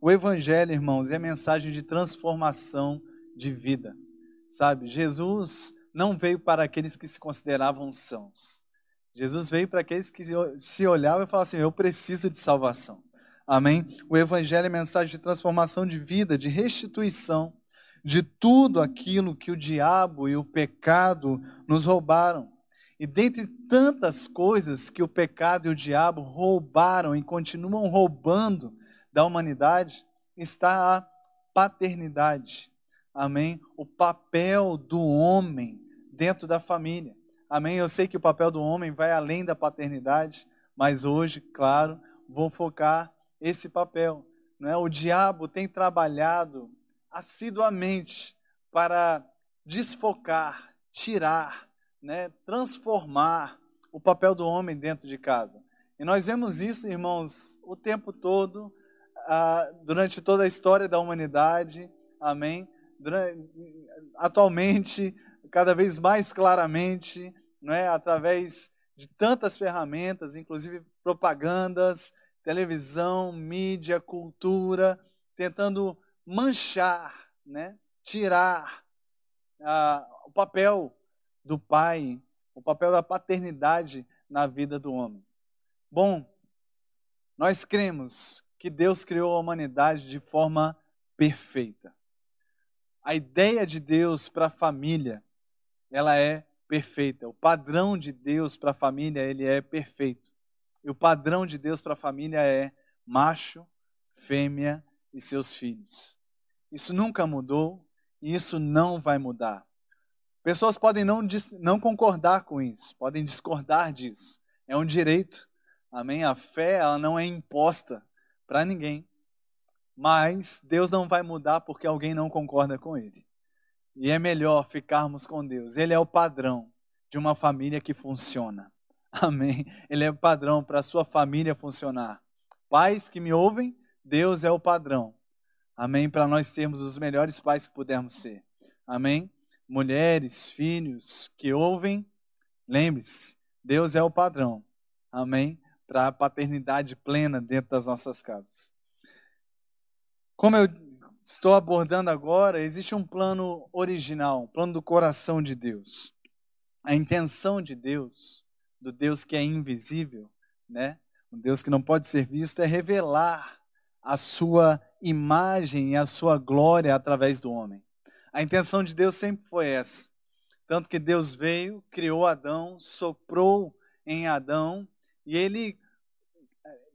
o Evangelho, irmãos, é mensagem de transformação de vida. Sabe, Jesus não veio para aqueles que se consideravam sãos. Jesus veio para aqueles que se olhavam e falavam assim: Eu preciso de salvação. Amém? O Evangelho é mensagem de transformação de vida, de restituição de tudo aquilo que o diabo e o pecado nos roubaram. E dentre tantas coisas que o pecado e o diabo roubaram e continuam roubando da humanidade, está a paternidade. Amém? O papel do homem dentro da família. Amém? Eu sei que o papel do homem vai além da paternidade, mas hoje, claro, vou focar esse papel. Não é? O diabo tem trabalhado assiduamente para desfocar, tirar, né, transformar o papel do homem dentro de casa. E nós vemos isso, irmãos, o tempo todo, ah, durante toda a história da humanidade, amém? Durante, atualmente, cada vez mais claramente, não é? através de tantas ferramentas, inclusive propagandas, televisão, mídia, cultura, tentando manchar, né? tirar ah, o papel do pai, o papel da paternidade na vida do homem. Bom, nós cremos que Deus criou a humanidade de forma perfeita. A ideia de Deus para a família, ela é perfeita. O padrão de Deus para a família, ele é perfeito. E o padrão de Deus para a família é macho, fêmea e seus filhos. Isso nunca mudou e isso não vai mudar. Pessoas podem não, não concordar com isso, podem discordar disso. É um direito. Amém? A fé ela não é imposta para ninguém. Mas Deus não vai mudar porque alguém não concorda com Ele. E é melhor ficarmos com Deus. Ele é o padrão de uma família que funciona. Amém? Ele é o padrão para a sua família funcionar. Pais que me ouvem, Deus é o padrão. Amém? Para nós sermos os melhores pais que pudermos ser. Amém? Mulheres, filhos que ouvem, lembre-se, Deus é o padrão. Amém? Para a paternidade plena dentro das nossas casas. Como eu estou abordando agora, existe um plano original, um plano do coração de Deus. A intenção de Deus, do Deus que é invisível, né? Um Deus que não pode ser visto, é revelar a sua imagem e a sua glória através do homem. A intenção de Deus sempre foi essa. Tanto que Deus veio, criou Adão, soprou em Adão, e ele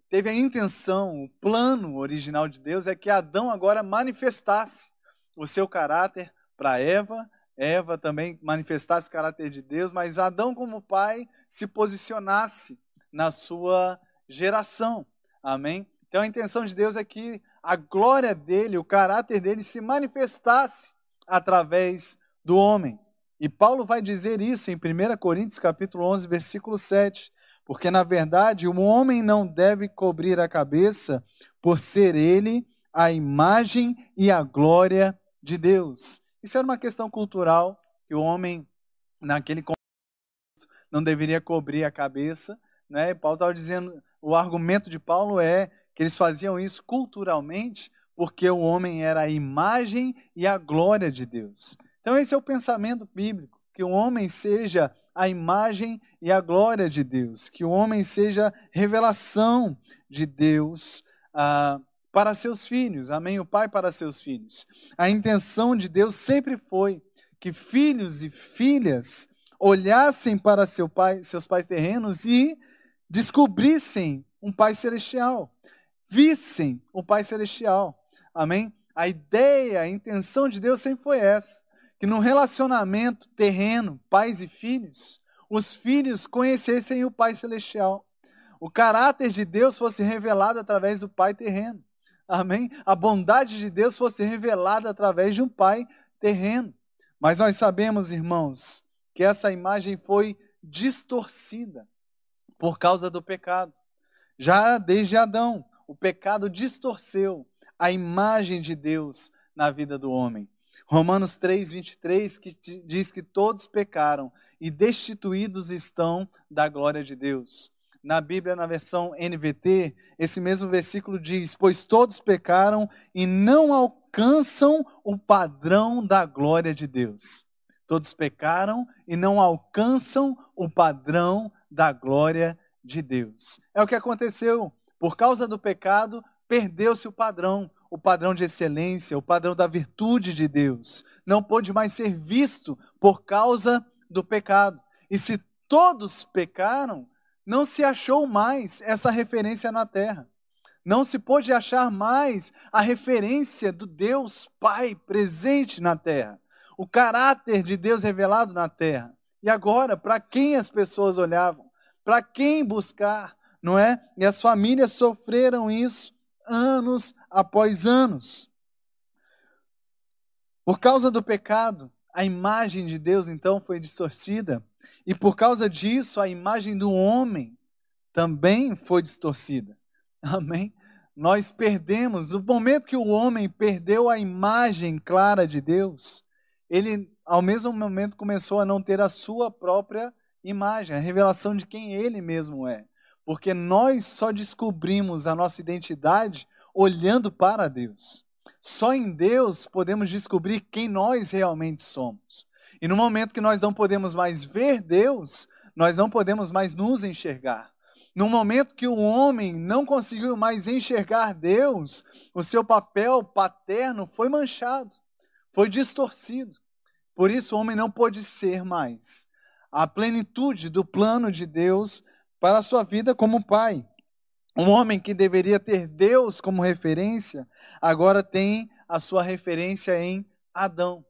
teve a intenção, o plano original de Deus é que Adão agora manifestasse o seu caráter para Eva, Eva também manifestasse o caráter de Deus, mas Adão, como pai, se posicionasse na sua geração. Amém? Então a intenção de Deus é que a glória dele, o caráter dele se manifestasse através do homem. E Paulo vai dizer isso em 1 Coríntios capítulo 11, versículo 7, porque na verdade o homem não deve cobrir a cabeça por ser ele a imagem e a glória de Deus. Isso era uma questão cultural que o homem naquele contexto não deveria cobrir a cabeça, né? Paulo estava dizendo, o argumento de Paulo é que eles faziam isso culturalmente porque o homem era a imagem e a glória de Deus. Então, esse é o pensamento bíblico: que o homem seja a imagem e a glória de Deus, que o homem seja revelação de Deus ah, para seus filhos, amém? O pai para seus filhos. A intenção de Deus sempre foi que filhos e filhas olhassem para seu pai, seus pais terrenos e descobrissem um pai celestial vissem o Pai Celestial. Amém? A ideia, a intenção de Deus sempre foi essa: que no relacionamento terreno, pais e filhos, os filhos conhecessem o Pai Celestial. O caráter de Deus fosse revelado através do Pai terreno. Amém? A bondade de Deus fosse revelada através de um Pai terreno. Mas nós sabemos, irmãos, que essa imagem foi distorcida por causa do pecado. Já desde Adão, o pecado distorceu a imagem de Deus na vida do homem. Romanos 3, 23, que diz que todos pecaram e destituídos estão da glória de Deus. na Bíblia, na versão NVT, esse mesmo versículo diz: Pois todos pecaram e não alcançam o padrão da glória de Deus. Todos pecaram e não alcançam o padrão da glória de Deus. É o que aconteceu. Por causa do pecado, perdeu-se o padrão, o padrão de excelência, o padrão da virtude de Deus. Não pôde mais ser visto por causa do pecado. E se todos pecaram, não se achou mais essa referência na terra. Não se pôde achar mais a referência do Deus Pai presente na terra. O caráter de Deus revelado na terra. E agora, para quem as pessoas olhavam? Para quem buscar? Não é? E as famílias sofreram isso anos após anos. Por causa do pecado, a imagem de Deus então foi distorcida. E por causa disso, a imagem do homem também foi distorcida. Amém? Nós perdemos, no momento que o homem perdeu a imagem clara de Deus, ele, ao mesmo momento, começou a não ter a sua própria imagem, a revelação de quem ele mesmo é. Porque nós só descobrimos a nossa identidade olhando para Deus. Só em Deus podemos descobrir quem nós realmente somos. E no momento que nós não podemos mais ver Deus, nós não podemos mais nos enxergar. No momento que o homem não conseguiu mais enxergar Deus, o seu papel paterno foi manchado, foi distorcido. Por isso o homem não pôde ser mais a plenitude do plano de Deus para a sua vida como pai. Um homem que deveria ter Deus como referência, agora tem a sua referência em Adão.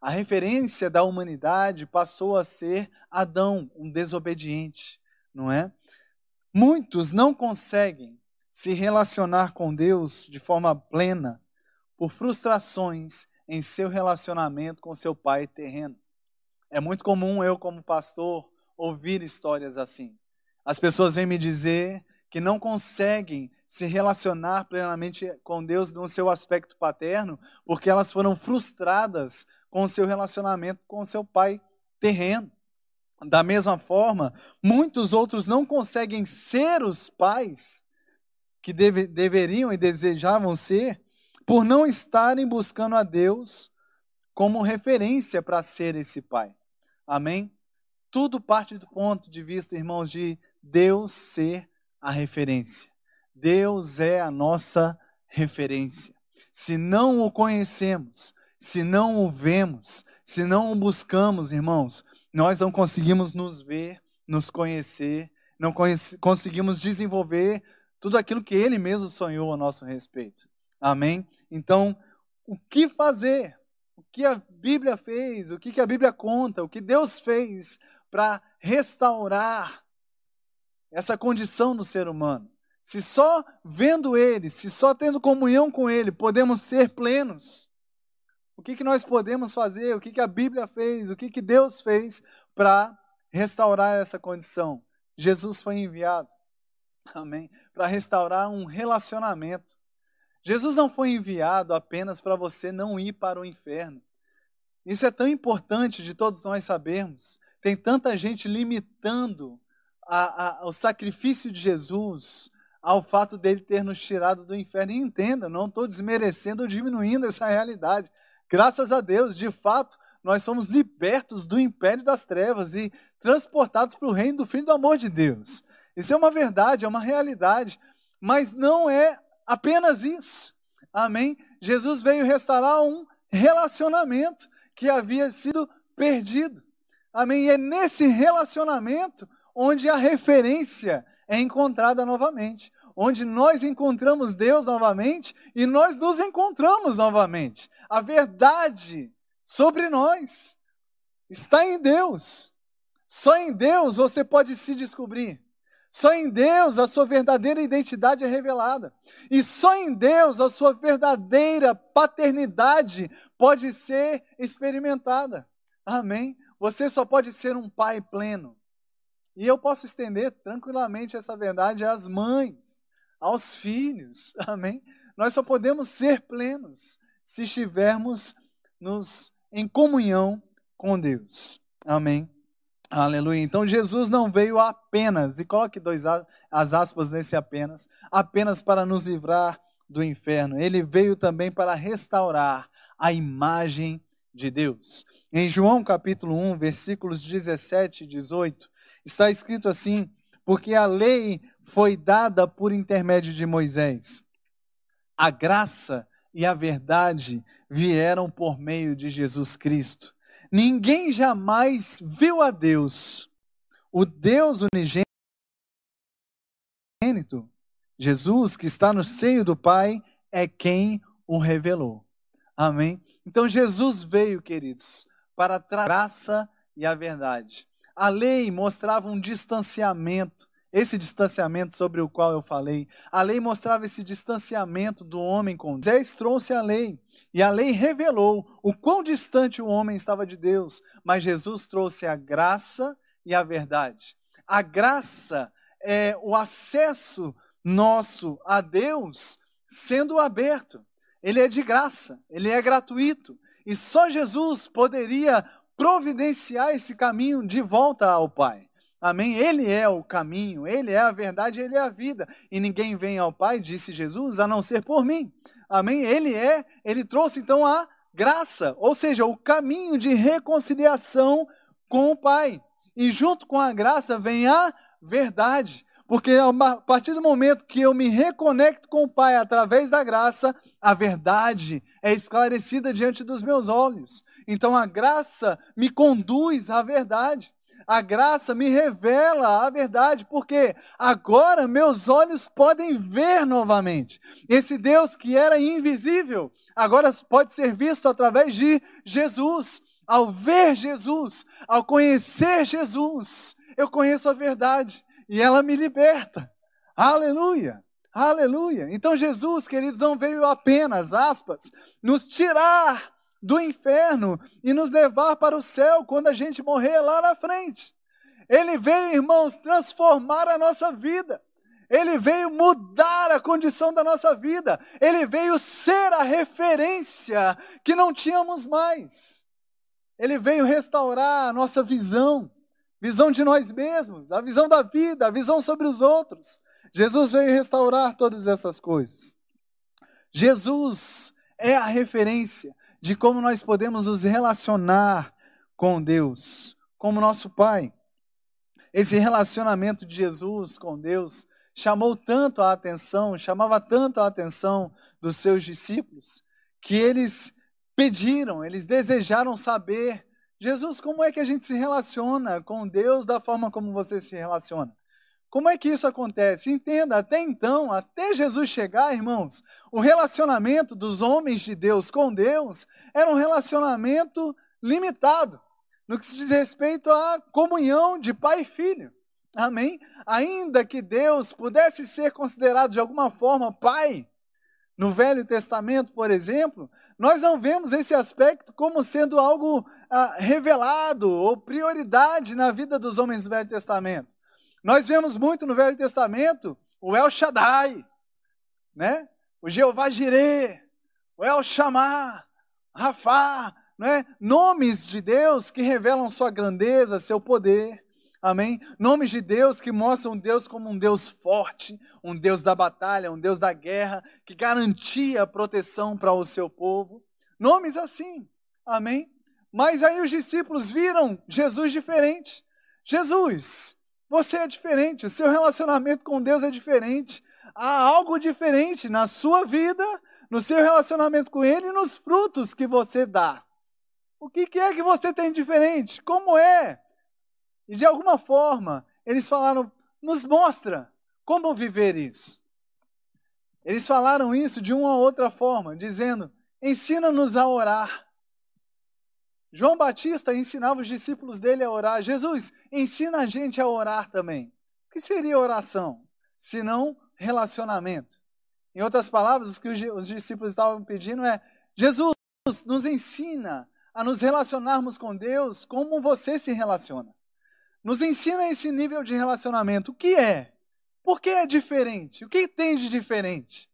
A referência da humanidade passou a ser Adão, um desobediente, não é? Muitos não conseguem se relacionar com Deus de forma plena por frustrações em seu relacionamento com seu pai terreno. É muito comum eu, como pastor, ouvir histórias assim. As pessoas vêm me dizer que não conseguem se relacionar plenamente com Deus no seu aspecto paterno, porque elas foram frustradas com o seu relacionamento com o seu pai terreno. Da mesma forma, muitos outros não conseguem ser os pais que deve, deveriam e desejavam ser, por não estarem buscando a Deus como referência para ser esse pai. Amém? Tudo parte do ponto de vista, irmãos, de Deus ser a referência. Deus é a nossa referência. Se não o conhecemos, se não o vemos, se não o buscamos, irmãos, nós não conseguimos nos ver, nos conhecer, não conhece, conseguimos desenvolver tudo aquilo que Ele mesmo sonhou a nosso respeito. Amém? Então, o que fazer? O que a Bíblia fez? O que a Bíblia conta? O que Deus fez para restaurar essa condição do ser humano. Se só vendo Ele, se só tendo comunhão com Ele, podemos ser plenos, o que, que nós podemos fazer? O que, que a Bíblia fez? O que, que Deus fez para restaurar essa condição? Jesus foi enviado, amém, para restaurar um relacionamento. Jesus não foi enviado apenas para você não ir para o inferno. Isso é tão importante de todos nós sabermos. Tem tanta gente limitando a, a, o sacrifício de Jesus ao fato dele ter nos tirado do inferno. E entenda, não estou desmerecendo ou diminuindo essa realidade. Graças a Deus, de fato, nós somos libertos do império das trevas e transportados para o reino do Filho do amor de Deus. Isso é uma verdade, é uma realidade, mas não é apenas isso. Amém? Jesus veio restaurar um relacionamento que havia sido perdido. Amém? E é nesse relacionamento onde a referência é encontrada novamente, onde nós encontramos Deus novamente e nós nos encontramos novamente. A verdade sobre nós está em Deus. Só em Deus você pode se descobrir. Só em Deus a sua verdadeira identidade é revelada. E só em Deus a sua verdadeira paternidade pode ser experimentada. Amém? Você só pode ser um pai pleno e eu posso estender tranquilamente essa verdade às mães, aos filhos. Amém? Nós só podemos ser plenos se estivermos nos, em comunhão com Deus. Amém? Aleluia. Então Jesus não veio apenas, e coloque dois as aspas nesse apenas, apenas para nos livrar do inferno. Ele veio também para restaurar a imagem de Deus. Em João capítulo 1, versículos 17 e 18, está escrito assim: Porque a lei foi dada por intermédio de Moisés. A graça e a verdade vieram por meio de Jesus Cristo. Ninguém jamais viu a Deus. O Deus unigênito, Jesus, que está no seio do Pai, é quem o revelou. Amém? Então Jesus veio, queridos, para a graça e a verdade. A lei mostrava um distanciamento esse distanciamento sobre o qual eu falei. A lei mostrava esse distanciamento do homem com Deus. Moisés trouxe a lei, e a lei revelou o quão distante o homem estava de Deus, mas Jesus trouxe a graça e a verdade. A graça é o acesso nosso a Deus sendo aberto. Ele é de graça, ele é gratuito, e só Jesus poderia providenciar esse caminho de volta ao Pai. Amém? Ele é o caminho, ele é a verdade, ele é a vida. E ninguém vem ao Pai, disse Jesus, a não ser por mim. Amém? Ele é, ele trouxe então a graça, ou seja, o caminho de reconciliação com o Pai. E junto com a graça vem a verdade. Porque a partir do momento que eu me reconecto com o Pai através da graça, a verdade é esclarecida diante dos meus olhos. Então a graça me conduz à verdade. A graça me revela a verdade, porque agora meus olhos podem ver novamente. Esse Deus que era invisível, agora pode ser visto através de Jesus. Ao ver Jesus, ao conhecer Jesus, eu conheço a verdade e ela me liberta. Aleluia! Aleluia! Então Jesus, queridos, não veio apenas, aspas, nos tirar do inferno e nos levar para o céu quando a gente morrer lá na frente. Ele veio, irmãos, transformar a nossa vida. Ele veio mudar a condição da nossa vida. Ele veio ser a referência que não tínhamos mais. Ele veio restaurar a nossa visão, visão de nós mesmos, a visão da vida, a visão sobre os outros. Jesus veio restaurar todas essas coisas. Jesus é a referência de como nós podemos nos relacionar com Deus, como nosso Pai. Esse relacionamento de Jesus com Deus chamou tanto a atenção, chamava tanto a atenção dos seus discípulos, que eles pediram, eles desejaram saber, Jesus, como é que a gente se relaciona com Deus da forma como você se relaciona? Como é que isso acontece? Entenda, até então, até Jesus chegar, irmãos, o relacionamento dos homens de Deus com Deus era um relacionamento limitado, no que se diz respeito à comunhão de pai e filho. Amém? Ainda que Deus pudesse ser considerado de alguma forma pai, no Velho Testamento, por exemplo, nós não vemos esse aspecto como sendo algo ah, revelado ou prioridade na vida dos homens do Velho Testamento. Nós vemos muito no Velho Testamento o El Shaddai, né? o Jeová Jireh, o El Shammah, Rafá, né? nomes de Deus que revelam sua grandeza, seu poder. Amém? Nomes de Deus que mostram Deus como um Deus forte, um Deus da batalha, um Deus da guerra, que garantia a proteção para o seu povo. Nomes assim. Amém? Mas aí os discípulos viram Jesus diferente. Jesus, você é diferente, o seu relacionamento com Deus é diferente. Há algo diferente na sua vida, no seu relacionamento com Ele e nos frutos que você dá. O que é que você tem diferente? Como é? E de alguma forma, eles falaram: nos mostra como viver isso. Eles falaram isso de uma ou outra forma, dizendo: ensina-nos a orar. João Batista ensinava os discípulos dele a orar. Jesus, ensina a gente a orar também. O que seria oração? Se não relacionamento. Em outras palavras, o que os discípulos estavam pedindo é: Jesus, nos ensina a nos relacionarmos com Deus como você se relaciona. Nos ensina esse nível de relacionamento. O que é? Por que é diferente? O que tem de diferente?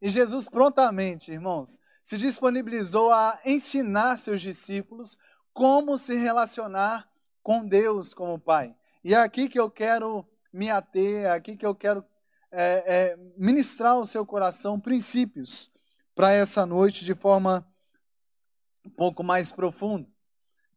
E Jesus prontamente, irmãos, se disponibilizou a ensinar seus discípulos como se relacionar com Deus como Pai. E é aqui que eu quero me ater, é aqui que eu quero é, é, ministrar ao seu coração princípios para essa noite de forma um pouco mais profunda.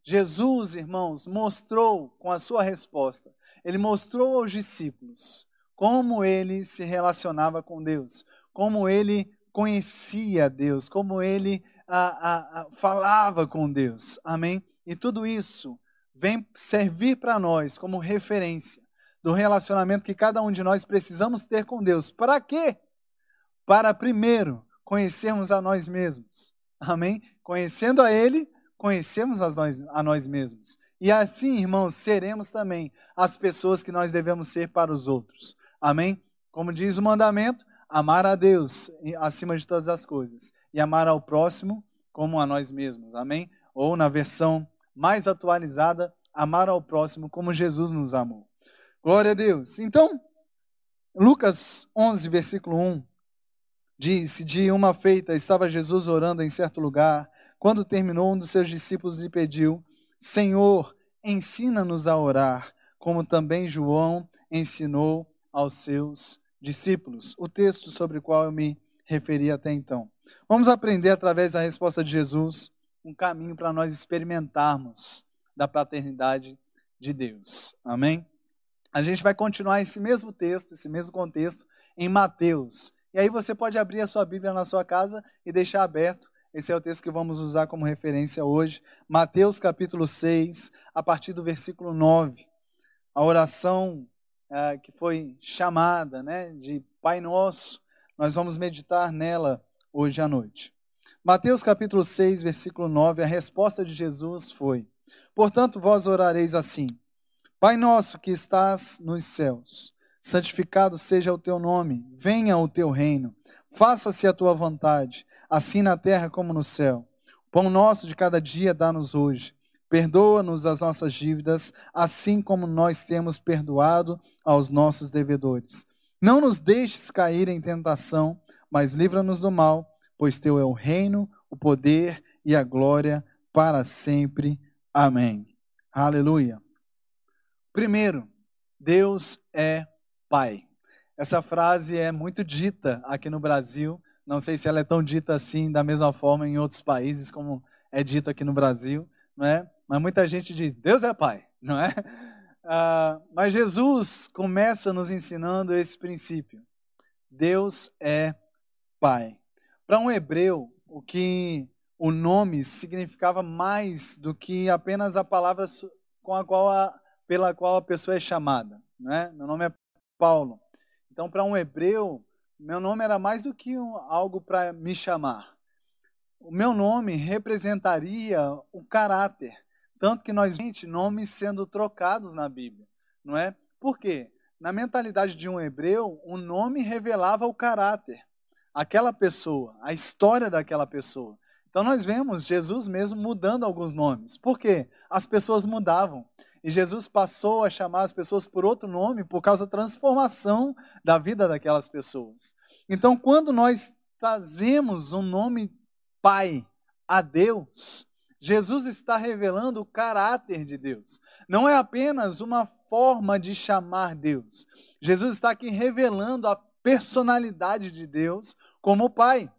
Jesus, irmãos, mostrou com a sua resposta, ele mostrou aos discípulos como ele se relacionava com Deus, como ele conhecia Deus, como ele a, a, a, falava com Deus. Amém? E tudo isso vem servir para nós como referência do relacionamento que cada um de nós precisamos ter com Deus. Para quê? Para primeiro conhecermos a nós mesmos. Amém? Conhecendo a Ele, conhecemos a nós, a nós mesmos. E assim, irmãos, seremos também as pessoas que nós devemos ser para os outros. Amém? Como diz o mandamento, amar a Deus acima de todas as coisas e amar ao próximo como a nós mesmos. Amém? Ou na versão mais atualizada, amar ao próximo como Jesus nos amou. Glória a Deus. Então, Lucas 11, versículo 1 diz: De uma feita estava Jesus orando em certo lugar quando terminou, um dos seus discípulos lhe pediu: Senhor, ensina-nos a orar, como também João ensinou aos seus discípulos. O texto sobre o qual eu me referi até então. Vamos aprender através da resposta de Jesus um caminho para nós experimentarmos da paternidade de Deus. Amém? A gente vai continuar esse mesmo texto, esse mesmo contexto em Mateus. E aí você pode abrir a sua Bíblia na sua casa e deixar aberto esse é o texto que vamos usar como referência hoje. Mateus capítulo 6, a partir do versículo 9. A oração é, que foi chamada né, de Pai Nosso, nós vamos meditar nela hoje à noite. Mateus capítulo 6, versículo 9, a resposta de Jesus foi: Portanto, vós orareis assim: Pai nosso que estás nos céus, santificado seja o teu nome, venha o teu reino, faça-se a tua vontade assim na terra como no céu. O pão nosso de cada dia dá-nos hoje. Perdoa-nos as nossas dívidas, assim como nós temos perdoado aos nossos devedores. Não nos deixes cair em tentação, mas livra-nos do mal, pois teu é o reino, o poder e a glória para sempre. Amém. Aleluia. Primeiro, Deus é Pai. Essa frase é muito dita aqui no Brasil não sei se ela é tão dita assim da mesma forma em outros países como é dito aqui no Brasil, não é? Mas muita gente diz Deus é Pai, não é? Ah, mas Jesus começa nos ensinando esse princípio. Deus é Pai. Para um hebreu, o que o nome significava mais do que apenas a palavra com a qual a, pela qual a pessoa é chamada. Né? Meu nome é Paulo. Então, para um hebreu, meu nome era mais do que um, algo para me chamar. O meu nome representaria o caráter, tanto que nós vemos nomes sendo trocados na Bíblia, não é? Por quê? Na mentalidade de um hebreu, o nome revelava o caráter, aquela pessoa, a história daquela pessoa. Então nós vemos Jesus mesmo mudando alguns nomes. Por quê? As pessoas mudavam. E Jesus passou a chamar as pessoas por outro nome por causa da transformação da vida daquelas pessoas. Então, quando nós trazemos um nome Pai a Deus, Jesus está revelando o caráter de Deus. Não é apenas uma forma de chamar Deus. Jesus está aqui revelando a personalidade de Deus como Pai.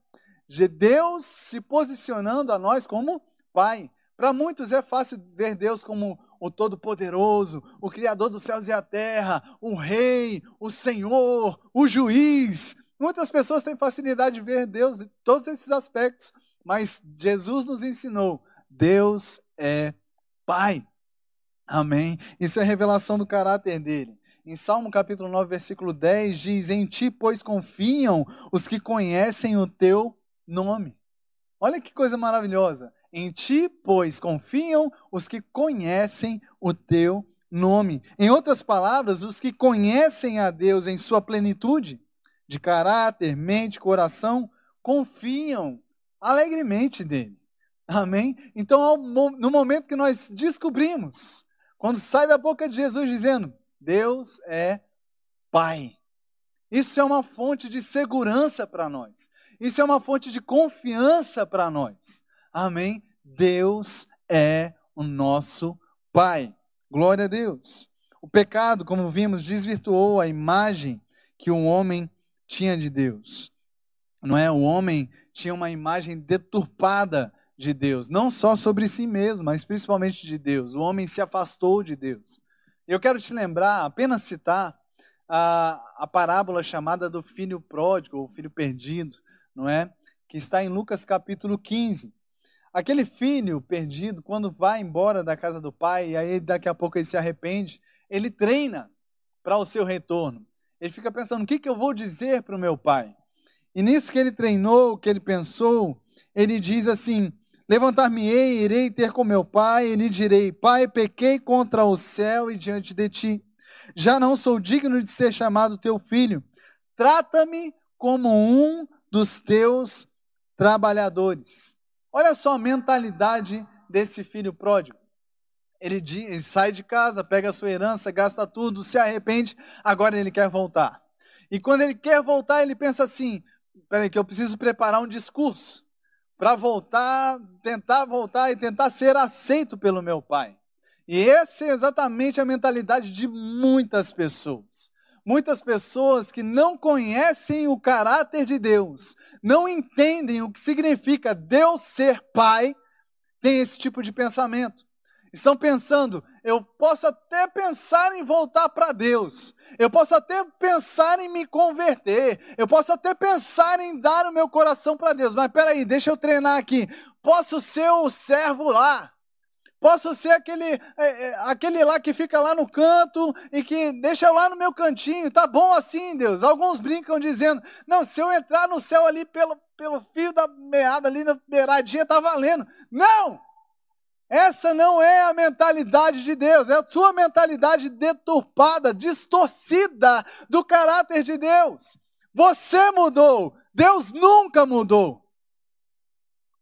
De Deus se posicionando a nós como Pai. Para muitos é fácil ver Deus como o Todo-Poderoso, o Criador dos céus e a terra, o Rei, o Senhor, o Juiz. Muitas pessoas têm facilidade de ver Deus em todos esses aspectos, mas Jesus nos ensinou: Deus é Pai. Amém? Isso é revelação do caráter dele. Em Salmo capítulo 9, versículo 10, diz: Em ti, pois, confiam os que conhecem o teu nome. Olha que coisa maravilhosa. Em ti, pois, confiam os que conhecem o teu nome. Em outras palavras, os que conhecem a Deus em sua plenitude, de caráter, mente, coração, confiam alegremente nele. Amém? Então, no momento que nós descobrimos, quando sai da boca de Jesus dizendo: Deus é Pai. Isso é uma fonte de segurança para nós. Isso é uma fonte de confiança para nós. Amém? Deus é o nosso Pai. Glória a Deus. O pecado, como vimos, desvirtuou a imagem que o homem tinha de Deus. Não é? O homem tinha uma imagem deturpada de Deus, não só sobre si mesmo, mas principalmente de Deus. O homem se afastou de Deus. Eu quero te lembrar, apenas citar a, a parábola chamada do filho pródigo, ou filho perdido, não é? Que está em Lucas capítulo 15. Aquele filho perdido, quando vai embora da casa do pai, e aí daqui a pouco ele se arrepende, ele treina para o seu retorno. Ele fica pensando: o que, que eu vou dizer para o meu pai? E nisso que ele treinou, que ele pensou, ele diz assim: Levantar-me-ei, irei ter com meu pai, e lhe direi: Pai, pequei contra o céu e diante de ti. Já não sou digno de ser chamado teu filho. Trata-me como um dos teus trabalhadores. Olha só a mentalidade desse filho pródigo. Ele, sai de casa, pega a sua herança, gasta tudo, se arrepende, agora ele quer voltar. E quando ele quer voltar, ele pensa assim: peraí, que eu preciso preparar um discurso para voltar, tentar voltar e tentar ser aceito pelo meu pai. E essa é exatamente a mentalidade de muitas pessoas. Muitas pessoas que não conhecem o caráter de Deus, não entendem o que significa Deus ser pai, têm esse tipo de pensamento. Estão pensando, eu posso até pensar em voltar para Deus, eu posso até pensar em me converter, eu posso até pensar em dar o meu coração para Deus, mas peraí, deixa eu treinar aqui. Posso ser o servo lá, posso ser aquele, é, é, aquele lá que fica lá no canto e que deixa lá no meu cantinho, tá bom assim, Deus. Alguns brincam dizendo, não, se eu entrar no céu ali pelo, pelo fio da meada, ali na beiradinha, tá valendo. Não! Essa não é a mentalidade de Deus, é a sua mentalidade deturpada, distorcida do caráter de Deus. Você mudou, Deus nunca mudou.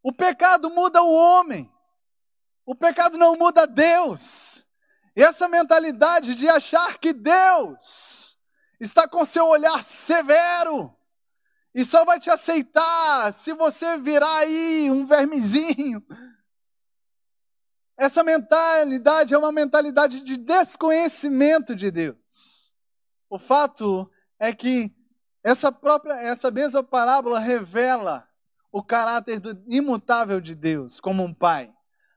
O pecado muda o homem, o pecado não muda Deus. E essa mentalidade de achar que Deus está com seu olhar severo e só vai te aceitar se você virar aí um vermezinho essa mentalidade é uma mentalidade de desconhecimento de Deus. O fato é que essa própria, essa mesma parábola revela o caráter do, imutável de Deus como um pai.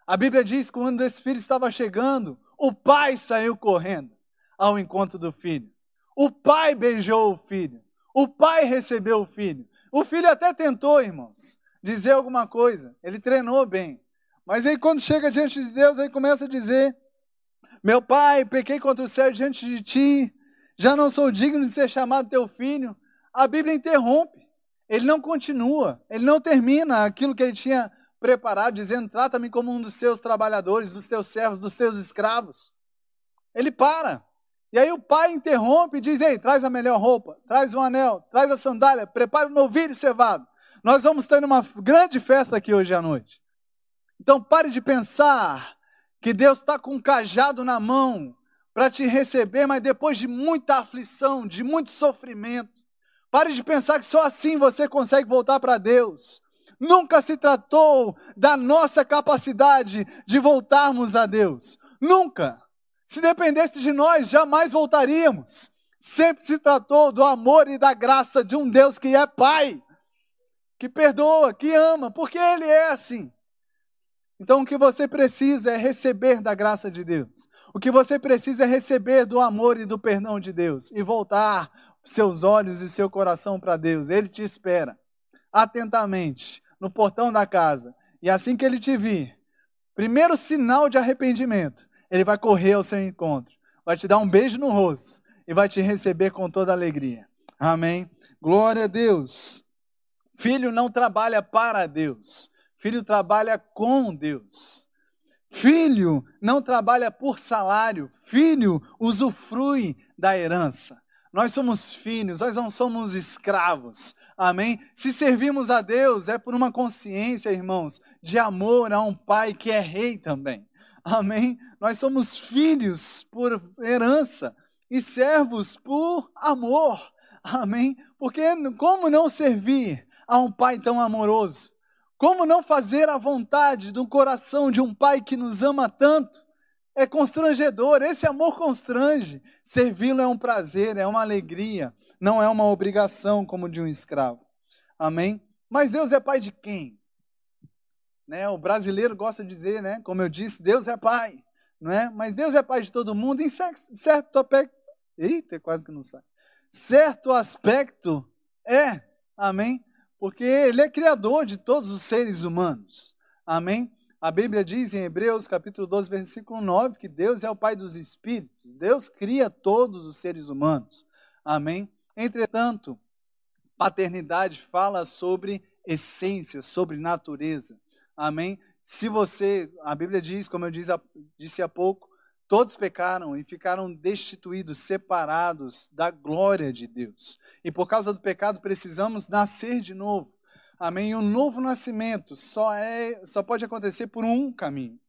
A Bíblia diz que quando esse filho estava chegando, o pai saiu correndo ao encontro do filho. O pai beijou o filho. O pai recebeu o filho. O filho até tentou, irmãos, dizer alguma coisa. Ele treinou bem. Mas aí quando chega diante de Deus, aí começa a dizer: Meu pai, pequei contra o céu diante de ti, já não sou digno de ser chamado teu filho. A Bíblia interrompe. Ele não continua, ele não termina aquilo que ele tinha preparado, dizendo: Trata-me como um dos seus trabalhadores, dos teus servos, dos teus escravos. Ele para. E aí o pai interrompe e diz: Ei, traz a melhor roupa, traz um anel, traz a sandália, prepara o um novilho cevado. Nós vamos ter uma grande festa aqui hoje à noite. Então pare de pensar que Deus está com um cajado na mão para te receber, mas depois de muita aflição, de muito sofrimento. Pare de pensar que só assim você consegue voltar para Deus. Nunca se tratou da nossa capacidade de voltarmos a Deus. Nunca. Se dependesse de nós, jamais voltaríamos. Sempre se tratou do amor e da graça de um Deus que é Pai, que perdoa, que ama, porque Ele é assim. Então o que você precisa é receber da graça de Deus. O que você precisa é receber do amor e do perdão de Deus e voltar seus olhos e seu coração para Deus. Ele te espera atentamente no portão da casa. E assim que ele te vir, primeiro sinal de arrependimento, ele vai correr ao seu encontro, vai te dar um beijo no rosto e vai te receber com toda alegria. Amém. Glória a Deus. Filho não trabalha para Deus. Filho trabalha com Deus. Filho não trabalha por salário. Filho usufrui da herança. Nós somos filhos, nós não somos escravos. Amém? Se servimos a Deus é por uma consciência, irmãos, de amor a um pai que é rei também. Amém? Nós somos filhos por herança e servos por amor. Amém? Porque como não servir a um pai tão amoroso? Como não fazer a vontade do coração de um pai que nos ama tanto? É constrangedor, esse amor constrange. Servi-lo é um prazer, é uma alegria, não é uma obrigação como de um escravo. Amém? Mas Deus é pai de quem? Né? O brasileiro gosta de dizer, né? como eu disse, Deus é pai. Não é? Mas Deus é pai de todo mundo em certo aspecto. Eita, quase que não sai. Certo aspecto é. Amém? Porque Ele é criador de todos os seres humanos. Amém? A Bíblia diz em Hebreus, capítulo 12, versículo 9, que Deus é o Pai dos espíritos. Deus cria todos os seres humanos. Amém? Entretanto, paternidade fala sobre essência, sobre natureza. Amém? Se você, a Bíblia diz, como eu disse há pouco, todos pecaram e ficaram destituídos, separados da glória de Deus. E por causa do pecado precisamos nascer de novo. Amém? E um novo nascimento só é, só pode acontecer por um caminho.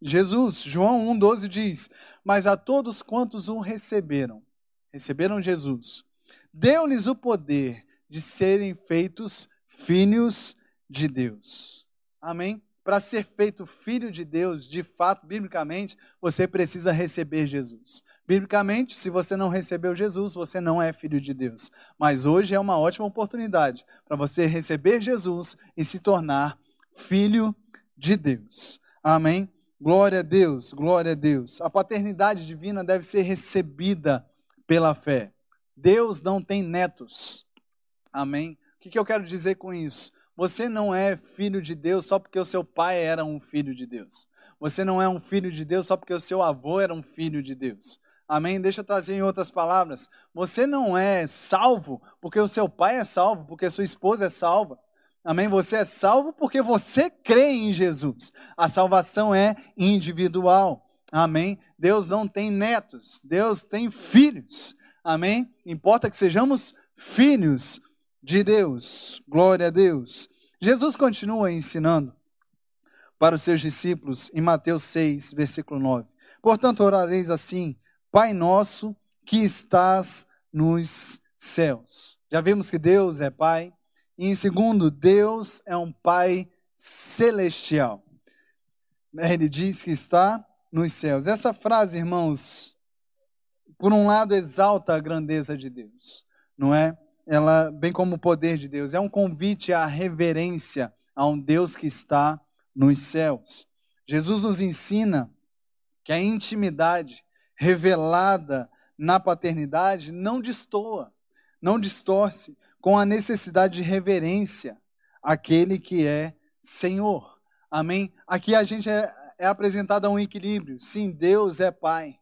Jesus, João 1:12 diz: "Mas a todos quantos o receberam, receberam Jesus, deu-lhes o poder de serem feitos filhos de Deus. Amém? Para ser feito filho de Deus, de fato, biblicamente, você precisa receber Jesus. Biblicamente, se você não recebeu Jesus, você não é filho de Deus. Mas hoje é uma ótima oportunidade para você receber Jesus e se tornar filho de Deus. Amém? Glória a Deus, glória a Deus. A paternidade divina deve ser recebida pela fé. Deus não tem netos. Amém? O que, eu quero dizer com isso? Você não é filho de Deus só porque o seu pai era um filho de Deus. Você não é um filho de Deus só porque o seu avô era um filho de Deus. Amém? Deixa eu trazer em outras palavras. Você não é salvo porque o seu pai é salvo, porque sua esposa é salva. Amém? Você é salvo porque você crê em Jesus. A salvação é individual. Amém? Deus não tem netos, Deus tem filhos. Amém? Importa que sejamos filhos de Deus. Glória a Deus. Jesus continua ensinando para os seus discípulos em Mateus 6, versículo 9. Portanto, orareis assim: Pai nosso que estás nos céus. Já vimos que Deus é Pai. E em segundo, Deus é um Pai celestial. Ele diz que está nos céus. Essa frase, irmãos, por um lado exalta a grandeza de Deus, não é? Ela, bem como o poder de Deus, é um convite à reverência a um Deus que está nos céus. Jesus nos ensina que a intimidade revelada na paternidade não destoa, não distorce com a necessidade de reverência àquele que é Senhor. Amém? Aqui a gente é, é apresentado a um equilíbrio. Sim, Deus é Pai.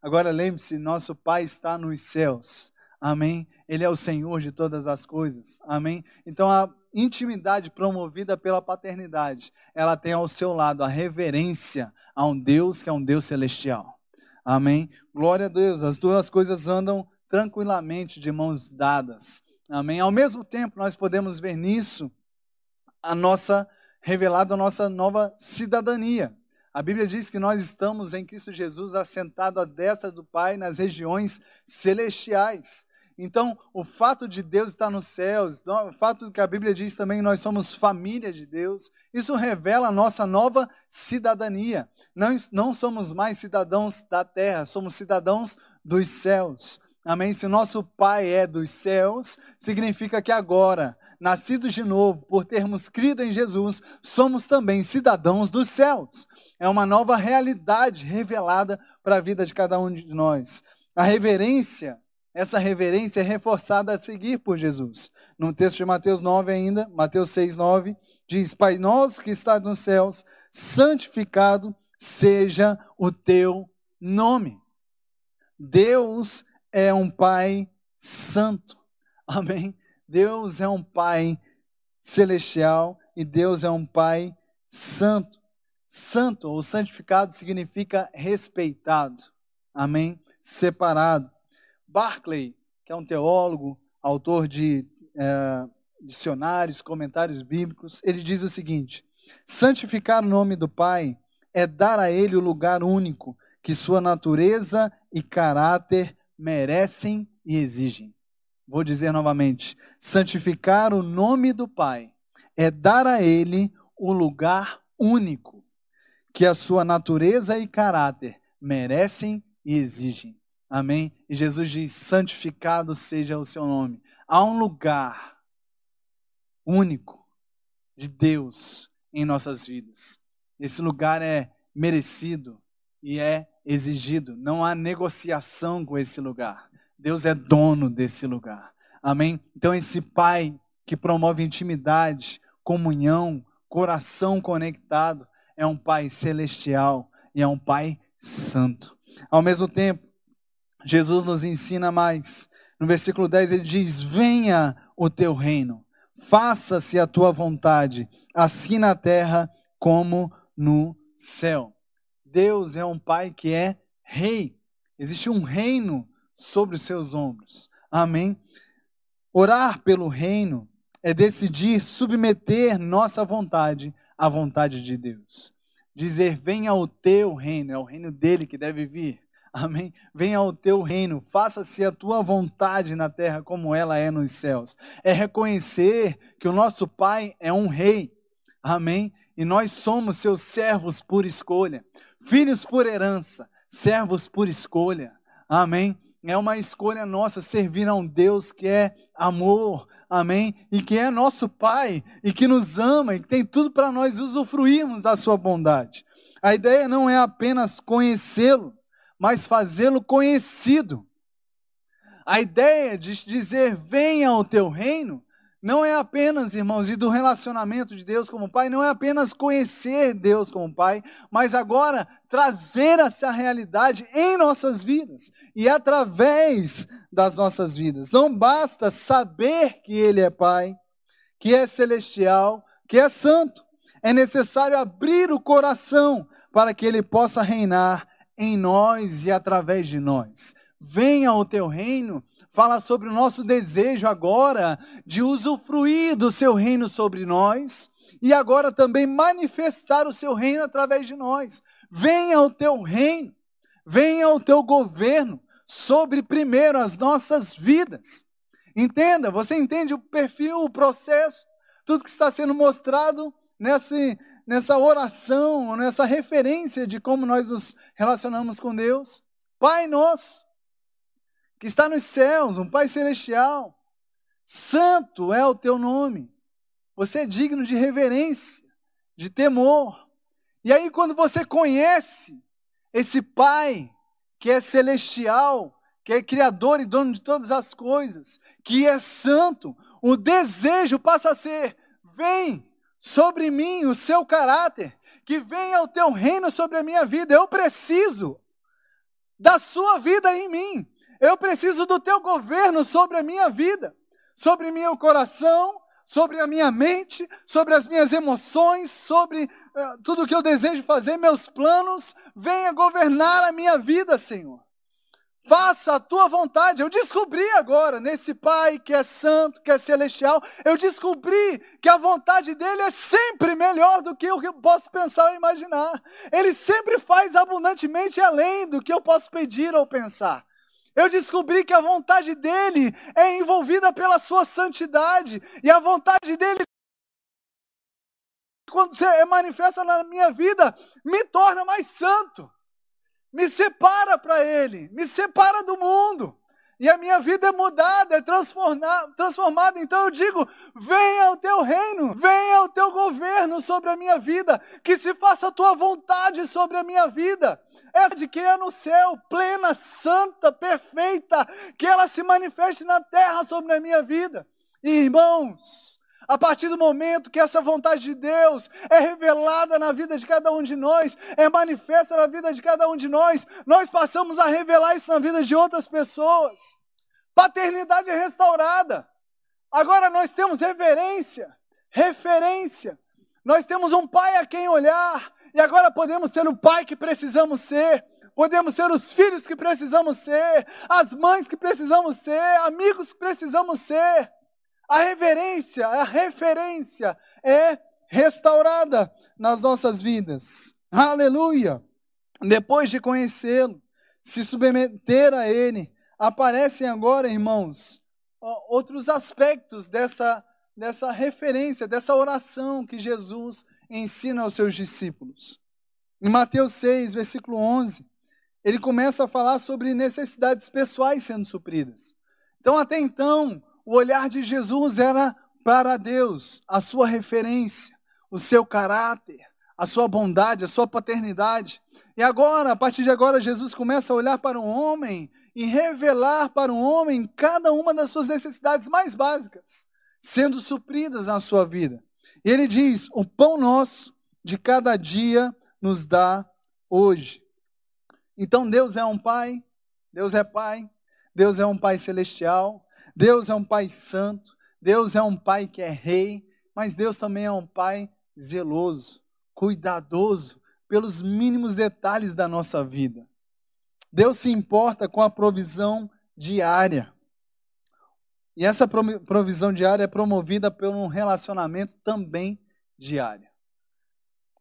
Agora lembre-se, nosso Pai está nos céus. Amém? Ele é o Senhor de todas as coisas. Amém? Então a intimidade promovida pela paternidade, ela tem ao seu lado a reverência a um Deus que é um Deus celestial. Amém? Glória a Deus. As duas coisas andam tranquilamente de mãos dadas. Amém? Ao mesmo tempo, nós podemos ver nisso a nossa revelada a nossa nova cidadania. A Bíblia diz que nós estamos em Cristo Jesus assentado à destra do Pai nas regiões celestiais. Então, o fato de Deus estar nos céus, o fato que a Bíblia diz também nós somos família de Deus, isso revela a nossa nova cidadania. Não, não somos mais cidadãos da terra, somos cidadãos dos céus. Amém? Se o nosso Pai é dos céus, significa que agora, nascidos de novo, por termos crido em Jesus, somos também cidadãos dos céus. É uma nova realidade revelada para a vida de cada um de nós. A reverência essa reverência é reforçada a seguir por Jesus. No texto de Mateus 9 ainda, Mateus 6, 9, diz, Pai nosso que estás nos céus, santificado seja o teu nome. Deus é um Pai santo. Amém? Deus é um Pai celestial e Deus é um Pai santo. Santo ou santificado significa respeitado. Amém? Separado. Barclay, que é um teólogo, autor de é, dicionários, comentários bíblicos, ele diz o seguinte: santificar o nome do Pai é dar a ele o lugar único que sua natureza e caráter merecem e exigem. Vou dizer novamente: santificar o nome do Pai é dar a ele o lugar único que a sua natureza e caráter merecem e exigem. Amém? E Jesus diz: santificado seja o seu nome. Há um lugar único de Deus em nossas vidas. Esse lugar é merecido e é exigido. Não há negociação com esse lugar. Deus é dono desse lugar. Amém? Então, esse Pai que promove intimidade, comunhão, coração conectado, é um Pai celestial e é um Pai santo. Ao mesmo tempo, Jesus nos ensina mais. No versículo 10 ele diz: Venha o teu reino, faça-se a tua vontade, assim na terra como no céu. Deus é um Pai que é rei. Existe um reino sobre os seus ombros. Amém? Orar pelo reino é decidir submeter nossa vontade à vontade de Deus. Dizer, venha o teu reino, é o reino dele que deve vir. Amém? Venha o teu reino, faça-se a tua vontade na terra como ela é nos céus. É reconhecer que o nosso Pai é um rei. Amém? E nós somos seus servos por escolha, filhos por herança, servos por escolha. Amém? É uma escolha nossa servir a um Deus que é amor, amém? E que é nosso Pai, e que nos ama, e que tem tudo para nós usufruirmos da Sua bondade. A ideia não é apenas conhecê-lo, mas fazê-lo conhecido. A ideia de dizer venha ao teu reino não é apenas, irmãos, e do relacionamento de Deus como Pai, não é apenas conhecer Deus como Pai, mas agora trazer essa realidade em nossas vidas e através das nossas vidas. Não basta saber que Ele é Pai, que é celestial, que é santo. É necessário abrir o coração para que Ele possa reinar em nós e através de nós. Venha o teu reino fala sobre o nosso desejo agora de usufruir do seu reino sobre nós e agora também manifestar o seu reino através de nós. Venha o teu reino, venha o teu governo sobre primeiro as nossas vidas. Entenda, você entende o perfil, o processo, tudo que está sendo mostrado nessa, nessa oração, nessa referência de como nós nos relacionamos com Deus. Pai nosso, que está nos céus, um Pai celestial. Santo é o teu nome. Você é digno de reverência, de temor. E aí, quando você conhece esse Pai que é celestial, que é criador e dono de todas as coisas, que é santo, o desejo passa a ser: vem sobre mim o seu caráter, que venha o teu reino sobre a minha vida. Eu preciso da sua vida em mim. Eu preciso do teu governo sobre a minha vida, sobre meu coração, sobre a minha mente, sobre as minhas emoções, sobre uh, tudo que eu desejo fazer, meus planos. Venha governar a minha vida, Senhor. Faça a tua vontade. Eu descobri agora, nesse Pai que é santo, que é celestial, eu descobri que a vontade dele é sempre melhor do que eu posso pensar ou imaginar. Ele sempre faz abundantemente além do que eu posso pedir ou pensar. Eu descobri que a vontade dele é envolvida pela sua santidade. E a vontade dele, quando se manifesta na minha vida, me torna mais santo. Me separa para ele, me separa do mundo. E a minha vida é mudada, é transformada. Então eu digo: venha o teu reino, venha o teu governo sobre a minha vida, que se faça a tua vontade sobre a minha vida essa de que é no céu, plena, santa, perfeita, que ela se manifeste na terra sobre a minha vida. irmãos, a partir do momento que essa vontade de Deus é revelada na vida de cada um de nós, é manifesta na vida de cada um de nós, nós passamos a revelar isso na vida de outras pessoas. Paternidade é restaurada. Agora nós temos reverência, referência. Nós temos um pai a quem olhar, e agora podemos ser o pai que precisamos ser, podemos ser os filhos que precisamos ser, as mães que precisamos ser, amigos que precisamos ser. A reverência, a referência é restaurada nas nossas vidas. Aleluia! Depois de conhecê-lo, se submeter a ele, aparecem agora, irmãos, outros aspectos dessa, dessa referência, dessa oração que Jesus ensina aos seus discípulos. Em Mateus 6, versículo 11, ele começa a falar sobre necessidades pessoais sendo supridas. Então, até então, o olhar de Jesus era para Deus, a sua referência, o seu caráter, a sua bondade, a sua paternidade. E agora, a partir de agora, Jesus começa a olhar para o homem e revelar para o homem cada uma das suas necessidades mais básicas, sendo supridas na sua vida. E ele diz: O pão nosso de cada dia nos dá hoje. Então Deus é um pai, Deus é pai, Deus é um pai celestial, Deus é um pai santo, Deus é um pai que é rei, mas Deus também é um pai zeloso, cuidadoso pelos mínimos detalhes da nossa vida. Deus se importa com a provisão diária. E essa provisão diária é promovida por um relacionamento também diário.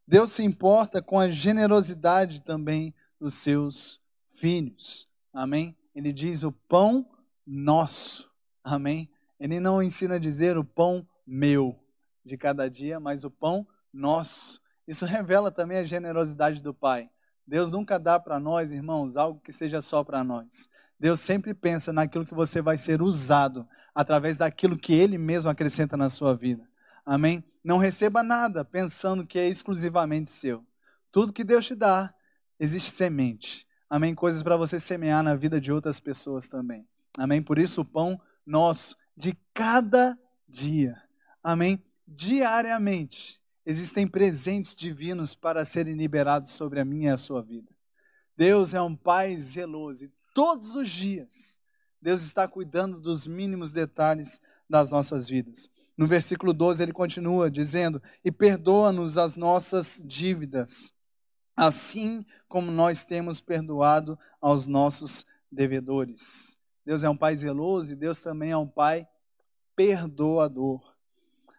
Deus se importa com a generosidade também dos seus filhos. Amém? Ele diz o pão nosso. Amém? Ele não ensina a dizer o pão meu de cada dia, mas o pão nosso. Isso revela também a generosidade do Pai. Deus nunca dá para nós, irmãos, algo que seja só para nós. Deus sempre pensa naquilo que você vai ser usado através daquilo que Ele mesmo acrescenta na sua vida. Amém? Não receba nada pensando que é exclusivamente seu. Tudo que Deus te dá existe semente. Amém? Coisas para você semear na vida de outras pessoas também. Amém? Por isso, o pão nosso de cada dia. Amém? Diariamente existem presentes divinos para serem liberados sobre a minha e a sua vida. Deus é um Pai zeloso e todos os dias Deus está cuidando dos mínimos detalhes das nossas vidas. No versículo 12 ele continua dizendo: E perdoa-nos as nossas dívidas assim como nós temos perdoado aos nossos devedores. Deus é um pai zeloso e Deus também é um pai perdoador.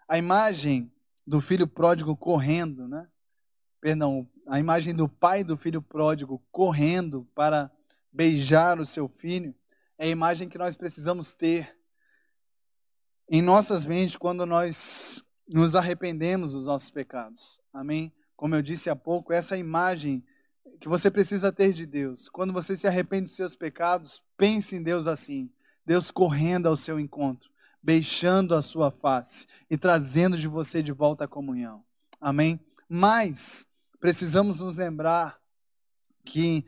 A imagem do filho pródigo correndo, né? Perdão, a imagem do pai do filho pródigo correndo para beijar o seu filho é a imagem que nós precisamos ter em nossas mentes quando nós nos arrependemos dos nossos pecados. Amém? como eu disse há pouco, essa imagem que você precisa ter de Deus. Quando você se arrepende dos seus pecados, pense em Deus assim: Deus correndo ao seu encontro, beijando a sua face e trazendo de você de volta a comunhão. Amém? Mas precisamos nos lembrar que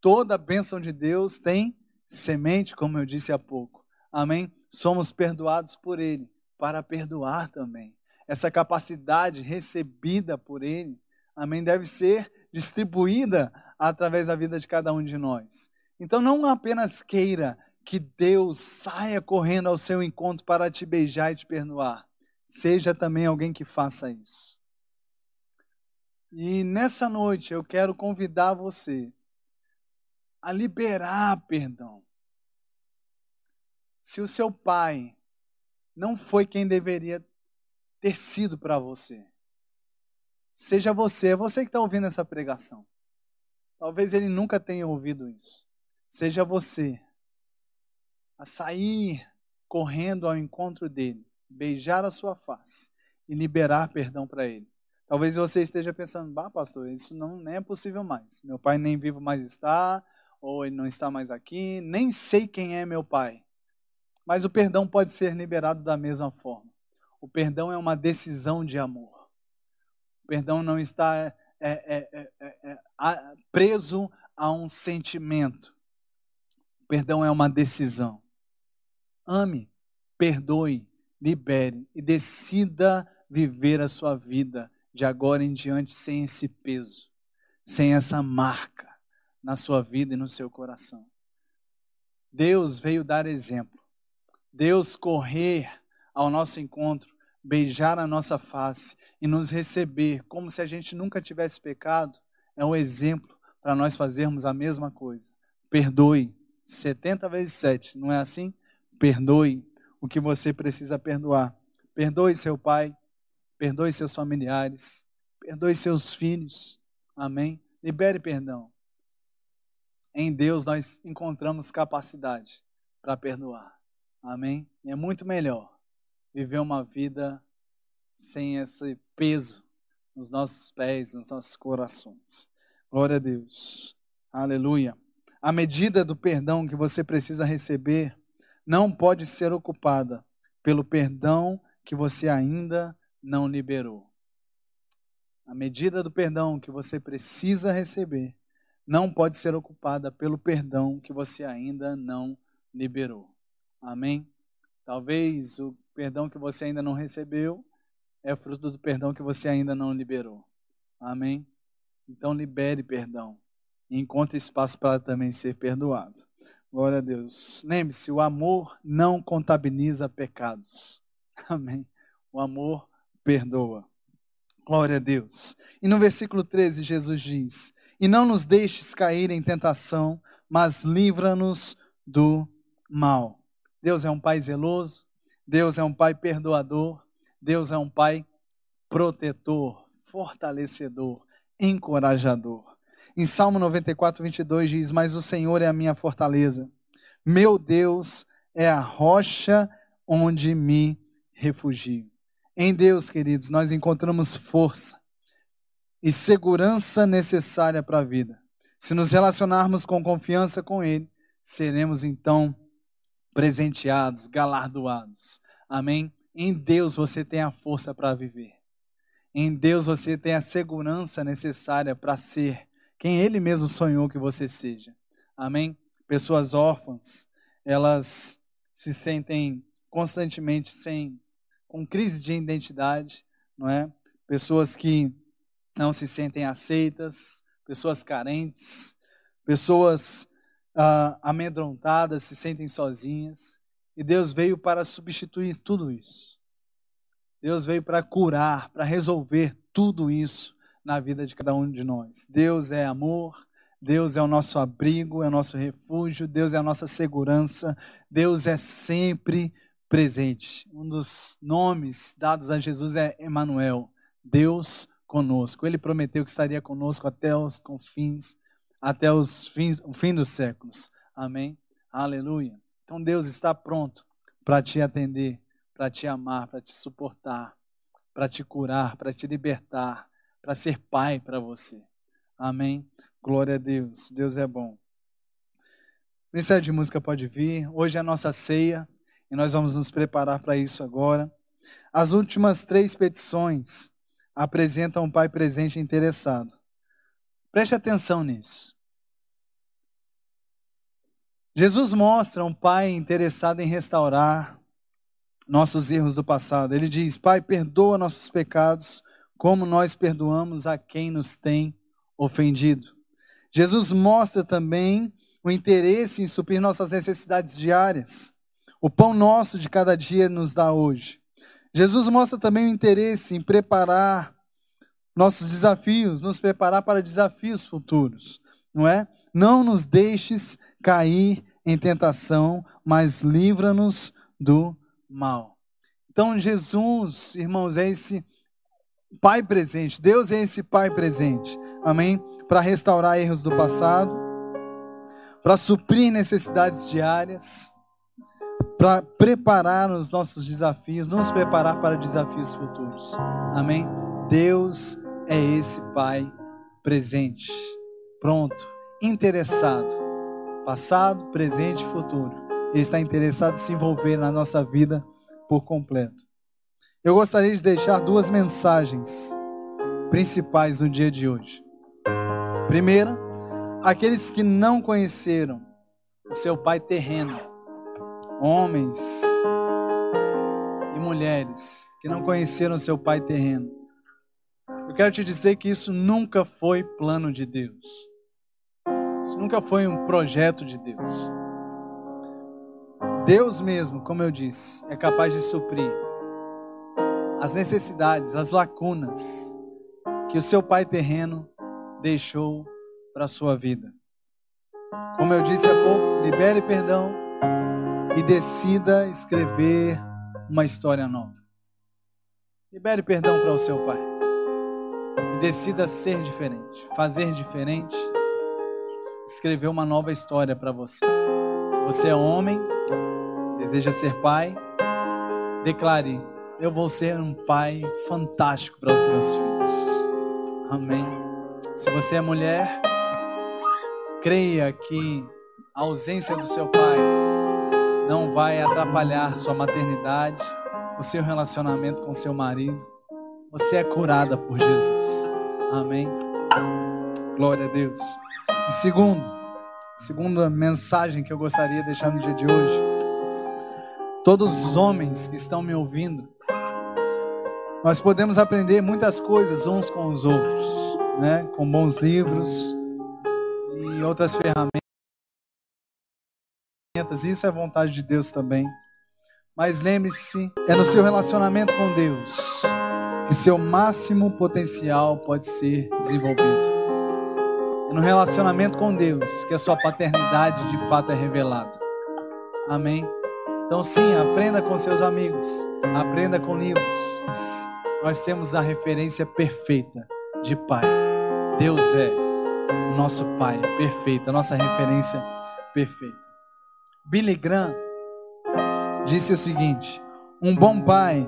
toda a bênção de Deus tem semente, como eu disse há pouco. Amém? Somos perdoados por Ele, para perdoar também essa capacidade recebida por Ele, amém, deve ser distribuída através da vida de cada um de nós. Então não apenas queira que Deus saia correndo ao seu encontro para te beijar e te perdoar. Seja também alguém que faça isso. E nessa noite eu quero convidar você a liberar perdão. Se o seu pai não foi quem deveria ter sido para você. Seja você, é você que está ouvindo essa pregação. Talvez ele nunca tenha ouvido isso. Seja você a sair correndo ao encontro dele, beijar a sua face e liberar perdão para ele. Talvez você esteja pensando, bah, pastor, isso não nem é possível mais. Meu pai nem vivo mais está, ou ele não está mais aqui, nem sei quem é meu pai. Mas o perdão pode ser liberado da mesma forma. O perdão é uma decisão de amor. O perdão não está é, é, é, é, é preso a um sentimento. Perdão é uma decisão. Ame, perdoe, libere e decida viver a sua vida de agora em diante sem esse peso, sem essa marca na sua vida e no seu coração. Deus veio dar exemplo. Deus correr ao nosso encontro beijar a nossa face e nos receber como se a gente nunca tivesse pecado, é um exemplo para nós fazermos a mesma coisa. Perdoe 70 vezes 7, não é assim? Perdoe o que você precisa perdoar. Perdoe seu pai, perdoe seus familiares, perdoe seus filhos. Amém? Libere perdão. Em Deus nós encontramos capacidade para perdoar. Amém? E é muito melhor viver uma vida sem esse peso nos nossos pés, nos nossos corações. Glória a Deus. Aleluia. A medida do perdão que você precisa receber não pode ser ocupada pelo perdão que você ainda não liberou. A medida do perdão que você precisa receber não pode ser ocupada pelo perdão que você ainda não liberou. Amém? Talvez o perdão que você ainda não recebeu é fruto do perdão que você ainda não liberou. Amém? Então libere perdão e encontre espaço para também ser perdoado. Glória a Deus. Lembre-se, o amor não contabiliza pecados. Amém. O amor perdoa. Glória a Deus. E no versículo 13, Jesus diz: E não nos deixes cair em tentação, mas livra-nos do mal. Deus é um pai zeloso, Deus é um pai perdoador, Deus é um pai protetor, fortalecedor, encorajador. Em Salmo 94, 22 diz: Mas o Senhor é a minha fortaleza, meu Deus é a rocha onde me refugio. Em Deus, queridos, nós encontramos força e segurança necessária para a vida. Se nos relacionarmos com confiança com Ele, seremos então presenteados, galardoados. Amém? Em Deus você tem a força para viver. Em Deus você tem a segurança necessária para ser quem Ele mesmo sonhou que você seja. Amém? Pessoas órfãs, elas se sentem constantemente sem, com crise de identidade, não é? Pessoas que não se sentem aceitas, pessoas carentes, pessoas ah, amedrontadas, se sentem sozinhas. E Deus veio para substituir tudo isso. Deus veio para curar, para resolver tudo isso na vida de cada um de nós. Deus é amor, Deus é o nosso abrigo, é o nosso refúgio, Deus é a nossa segurança, Deus é sempre presente. Um dos nomes dados a Jesus é Emanuel, Deus conosco. Ele prometeu que estaria conosco até os confins, até os fins, o fim dos séculos. Amém. Aleluia. Então Deus está pronto para te atender, para te amar, para te suportar, para te curar, para te libertar, para ser pai para você. Amém. Glória a Deus. Deus é bom. O Ministério de Música pode vir. Hoje é a nossa ceia e nós vamos nos preparar para isso agora. As últimas três petições apresentam um pai presente interessado. Preste atenção nisso. Jesus mostra um pai interessado em restaurar nossos erros do passado. Ele diz: Pai, perdoa nossos pecados, como nós perdoamos a quem nos tem ofendido. Jesus mostra também o interesse em suprir nossas necessidades diárias. O pão nosso de cada dia nos dá hoje. Jesus mostra também o interesse em preparar nossos desafios, nos preparar para desafios futuros, não é? Não nos deixes cair em tentação, mas livra-nos do mal. Então, Jesus, irmãos, é esse Pai presente. Deus é esse Pai presente. Amém? Para restaurar erros do passado, para suprir necessidades diárias, para preparar os nossos desafios, nos preparar para desafios futuros. Amém? Deus é esse Pai presente, pronto, interessado, passado, presente e futuro. Ele está interessado em se envolver na nossa vida por completo. Eu gostaria de deixar duas mensagens principais no dia de hoje. Primeira, aqueles que não conheceram o seu pai terreno, homens e mulheres que não conheceram o seu pai terreno. Eu quero te dizer que isso nunca foi plano de Deus. Isso nunca foi um projeto de Deus. Deus mesmo, como eu disse, é capaz de suprir as necessidades, as lacunas que o seu pai terreno deixou para a sua vida. Como eu disse há pouco, libere perdão e decida escrever uma história nova. Libere perdão para o seu pai. E decida ser diferente, fazer diferente, escrever uma nova história para você. Se você é homem, deseja ser pai, declare eu vou ser um pai fantástico para os meus filhos. Amém. Se você é mulher, creia que a ausência do seu pai não vai atrapalhar sua maternidade, o seu relacionamento com seu marido. Você é curada por Jesus. Amém. Glória a Deus. E segundo, segunda mensagem que eu gostaria de deixar no dia de hoje. Todos os homens que estão me ouvindo, nós podemos aprender muitas coisas uns com os outros, né? Com bons livros e outras ferramentas. Isso é vontade de Deus também. Mas lembre-se, é no seu relacionamento com Deus que seu máximo potencial pode ser desenvolvido. É no relacionamento com Deus que a sua paternidade de fato é revelada. Amém? Então, sim, aprenda com seus amigos, aprenda com livros. Nós temos a referência perfeita de Pai. Deus é o nosso Pai perfeito, a nossa referência perfeita. Billy Graham disse o seguinte: um bom pai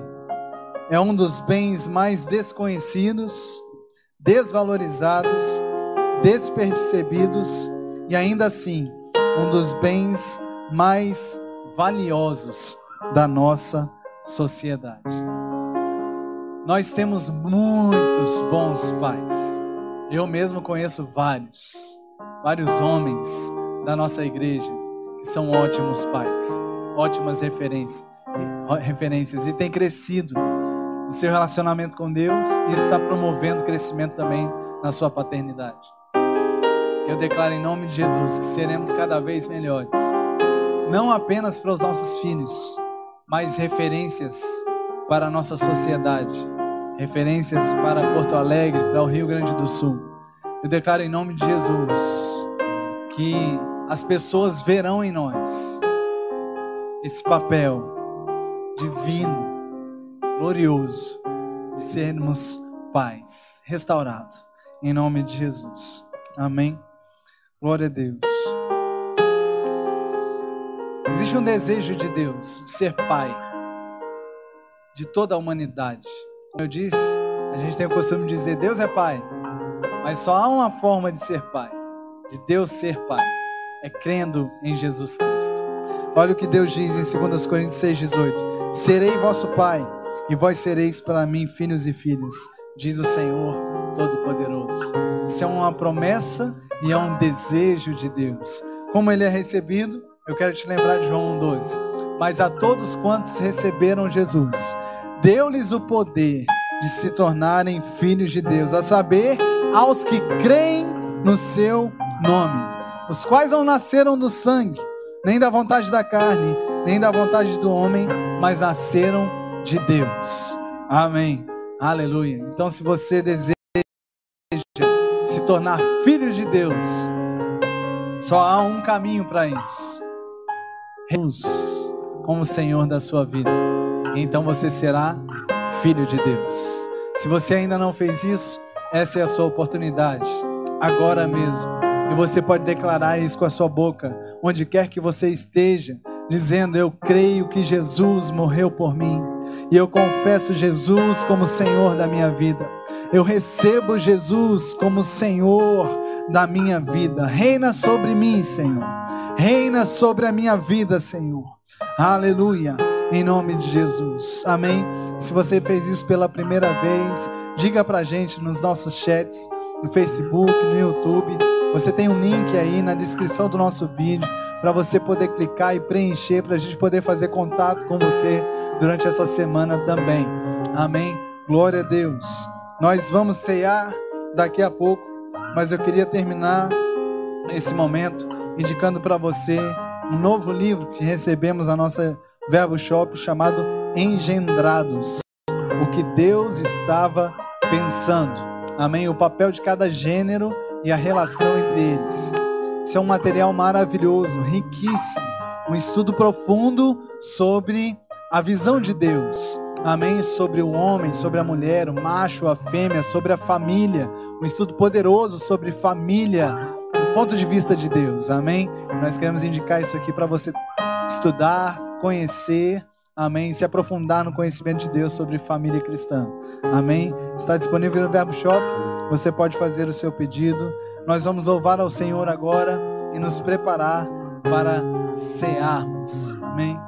é um dos bens mais desconhecidos, desvalorizados, despercebidos e ainda assim um dos bens mais valiosos da nossa sociedade. Nós temos muitos bons pais. Eu mesmo conheço vários, vários homens da nossa igreja que são ótimos pais, ótimas referências, referências e têm crescido no seu relacionamento com Deus e está promovendo crescimento também na sua paternidade. Eu declaro em nome de Jesus que seremos cada vez melhores, não apenas para os nossos filhos, mas referências para a nossa sociedade, referências para Porto Alegre, para o Rio Grande do Sul. Eu declaro em nome de Jesus que as pessoas verão em nós esse papel divino glorioso de sermos pais, restaurado, em nome de Jesus. Amém. Glória a Deus. Existe um desejo de Deus de ser pai de toda a humanidade. Eu disse, a gente tem o costume de dizer Deus é pai, mas só há uma forma de ser pai, de Deus ser pai, é crendo em Jesus Cristo. Olha o que Deus diz em 2 Coríntios 6,18: Serei vosso pai e vós sereis para mim filhos e filhas, diz o Senhor Todo-Poderoso. Isso é uma promessa e é um desejo de Deus. Como ele é recebido, eu quero te lembrar de João 12. Mas a todos quantos receberam Jesus, deu-lhes o poder de se tornarem filhos de Deus, a saber, aos que creem no seu nome, os quais não nasceram do sangue, nem da vontade da carne, nem da vontade do homem, mas nasceram de Deus. Amém. Aleluia. Então, se você deseja se tornar filho de Deus, só há um caminho para isso. Jesus como Senhor da sua vida. Então você será filho de Deus. Se você ainda não fez isso, essa é a sua oportunidade, agora mesmo. E você pode declarar isso com a sua boca, onde quer que você esteja, dizendo: Eu creio que Jesus morreu por mim e eu confesso Jesus como Senhor da minha vida. Eu recebo Jesus como Senhor da minha vida. Reina sobre mim, Senhor. Reina sobre a minha vida, Senhor. Aleluia. Em nome de Jesus. Amém. Se você fez isso pela primeira vez, diga pra gente nos nossos chats, no Facebook, no YouTube. Você tem um link aí na descrição do nosso vídeo para você poder clicar e preencher para a gente poder fazer contato com você durante essa semana também. Amém? Glória a Deus. Nós vamos cear daqui a pouco, mas eu queria terminar esse momento indicando para você um novo livro que recebemos na nossa Verbo Shop chamado Engendrados. O que Deus estava pensando. Amém? O papel de cada gênero e a relação entre eles. Isso é um material maravilhoso, riquíssimo, um estudo profundo sobre a visão de Deus, amém? Sobre o homem, sobre a mulher, o macho, a fêmea, sobre a família, um estudo poderoso sobre família, do ponto de vista de Deus, amém? Nós queremos indicar isso aqui para você estudar, conhecer, amém? Se aprofundar no conhecimento de Deus sobre família cristã, amém? Está disponível no Verbo Shop, você pode fazer o seu pedido Nós vamos louvar ao Senhor agora e nos preparar para cearmos. Amém.